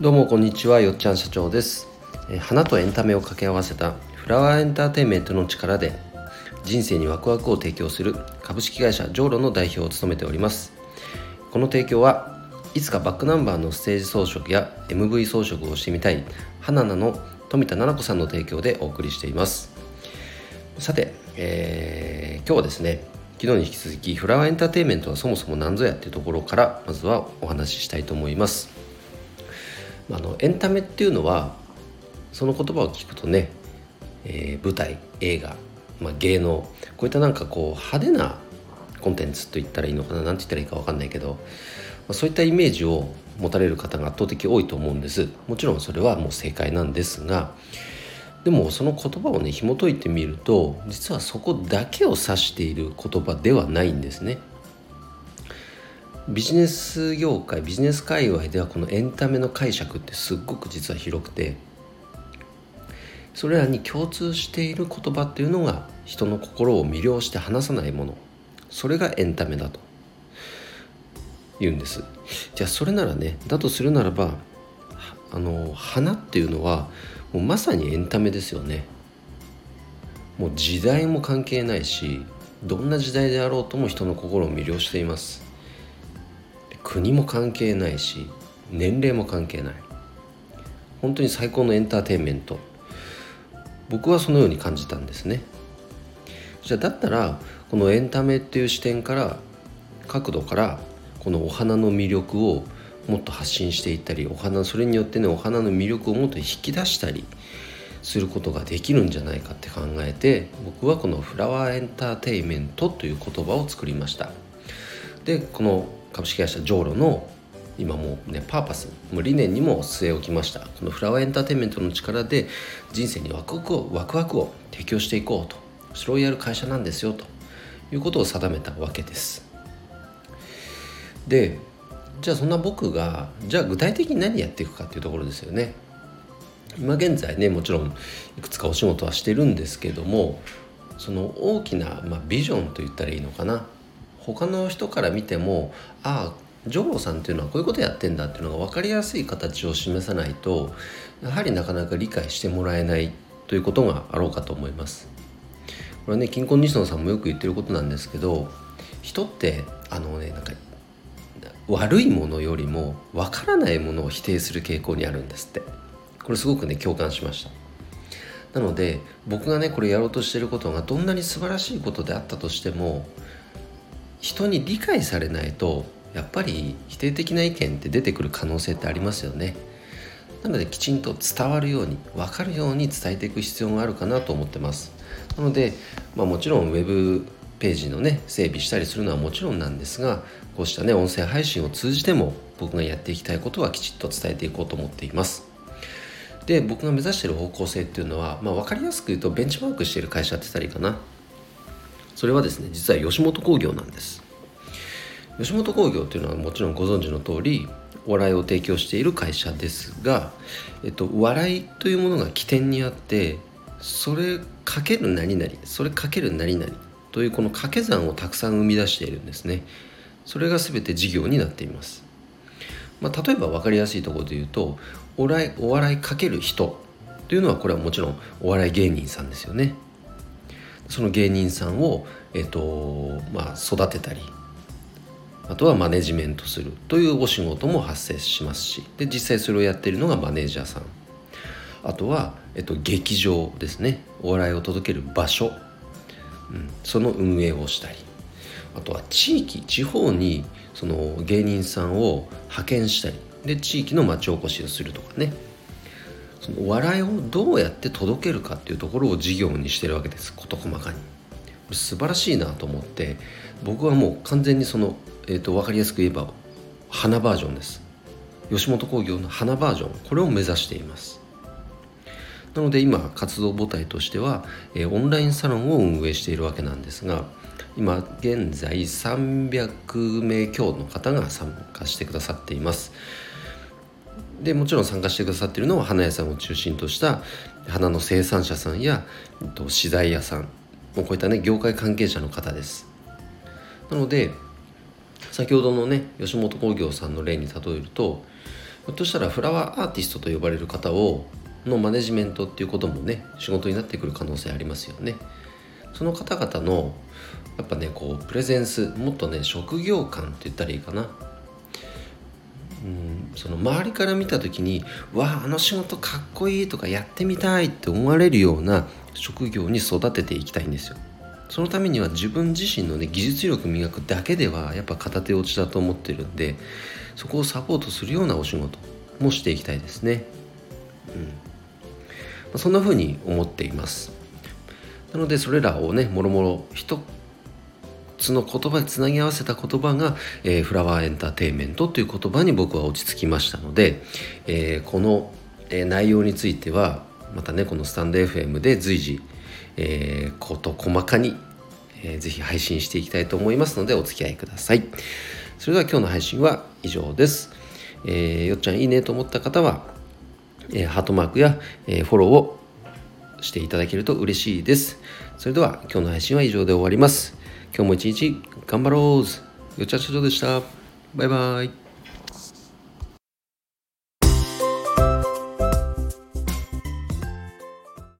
どうもこんにちはよっちゃん社長です。花とエンタメを掛け合わせたフラワーエンターテインメントの力で人生にワクワクを提供する株式会社ジョーロの代表を務めております。この提供はいつかバックナンバーのステージ装飾や MV 装飾をしてみたい花菜の富田奈々子さんの提供でお送りしています。さて、えー、今日はですね昨日に引き続きフラワーエンターテインメントはそもそも何ぞやっていうところからまずはお話ししたいと思います。あのエンタメっていうのはその言葉を聞くとね、えー、舞台映画、まあ、芸能こういったなんかこう派手なコンテンツと言ったらいいのかな何て言ったらいいか分かんないけど、まあ、そういったイメージを持たれる方が圧倒的多いと思うんですもちろんそれはもう正解なんですがでもその言葉をね紐解いてみると実はそこだけを指している言葉ではないんですね。ビジネス業界ビジネス界隈ではこのエンタメの解釈ってすっごく実は広くてそれらに共通している言葉っていうのが人の心を魅了して離さないもの。それがエンタメだと。言うんです。じゃあそれならねだとするならばあの花っていうのはもうまさにエンタメですよね。もう時代も関係ないしどんな時代であろうとも人の心を魅了しています。国も関係ないし年齢も関係ない。本当に最高のエンターテインメント。僕はそのように感じたんですね。じゃあだったらこのエンタメっていう視点から角度からこのお花の魅力をもっと発信していったりお花それによってねお花の魅力をもっと引き出したりすることができるんじゃないかって考えて僕はこのフラワーエンターテイメントという言葉を作りました。でこの株式会社ジョーロの今もうねパーパスもう理念にも据え置きました。このフラワーエンターテインメントの力で人生にワクワクをワクワクを提供していこうと。それをやる会社なんですよということを定めたわけです。でじゃあそんな僕がじゃあ具体的に何やっていくかっていうところですよね。今現在ねもちろんいくつかお仕事はしてるんですけどもその大きな、まあ、ビジョンと言ったらいいのかな。他の人から見てもああジョーさんっていうのはこういうことやってんだっていうのが分かりやすい形を示さないとやはりなかなか理解してもらえないということがあろうかと思います。これはね金婚西野さんもよく言ってることなんですけど人ってあのねなんか悪いものよりも分からないものを否定する傾向にあるんですって。これすごくね共感しました。なので僕がねこれやろうとしてることがどんなに素晴らしいことであったとしても人に理解されないとやっぱり否定的な意見って出てくる可能性ってありますよね。なのできちんと伝わるように分かるように伝えていく必要があるかなと思ってます。なので、まあ、もちろんウェブページのね整備したりするのはもちろんなんですがこうしたね音声配信を通じても僕がやっていきたいことはきちっと伝えていこうと思っています。で僕が目指してる方向性っていうのは、まあ、分かりやすく言うとベンチマークしてる会社って言ったらいいかな。それはですね実は吉本興業なんです。吉本興業っていうのはもちろんご存知の通りお笑いを提供している会社ですが、えっと、笑いというものが起点にあってそれかける何々それかける何々というこの掛け算をたくさん生み出しているんですね。それが全て事業になっています、まあ、例えば分かりやすいところで言うとお笑いお笑いかける人というのはこれはもちろんお笑い芸人さんですよね。その芸人さんを、えーとまあ、育てたりあとはマネジメントするというお仕事も発生しますしで実際それをやっているのがマネージャーさん。あとは、えっと、劇場ですね。お笑いを届ける場所。うん、その運営をしたり。あとは地域地方にその芸人さんを派遣したり。で地域の町おこしをするとかね。笑いをどうやって届けるかっていうところを事業にしてるわけです事細かに。素晴らしいなと思って僕はもう完全にその、えーと、分かりやすく言えば花バージョンです。吉本興業の花バージョンこれを目指しています。なので今活動母体としては、えー、オンラインサロンを運営しているわけなんですが今現在300名強の方が参加してくださっています。でもちろん参加してくださっているのは花屋さんを中心とした花の生産者さんや資材屋さんもうこういったね業界関係者の方です。なので先ほどのね吉本興業さんの例に例えるとひょっとしたらフラワーアーティストと呼ばれる方をのマネジメントっていうこともね仕事になってくる可能性ありますよね。その方々のやっぱねこうプレゼンスもっとね職業感って言ったらいいかな。うんその周りから見た時に「わああの仕事かっこいい」とか「やってみたい」って思われるような職業に育てていきたいんですよ。そのためには自分自身のね技術力磨くだけではやっぱ片手落ちだと思ってるんでそこをサポートするようなお仕事もしていきたいですね。うん。まそんな風に思っています。なのでそれらをねもろもろ一つの言葉でつなぎ合わせた言葉が、えー、フラワーエンターテインメントという言葉に僕は落ち着きましたので、えー、この、えー、内容についてはまたねこのスタンド FM で随時、えー、こと細かに、えー、ぜひ配信していきたいと思いますのでお付き合いください。それでは今日の配信は以上です、えー、よっちゃんいいねと思った方は、えー、ハートマークや、えー、フォローをしていただけると嬉しいです。それでは今日の配信は以上で終わります。今日も一日頑張ろうよっちゃちゃちょでした。バイバイ。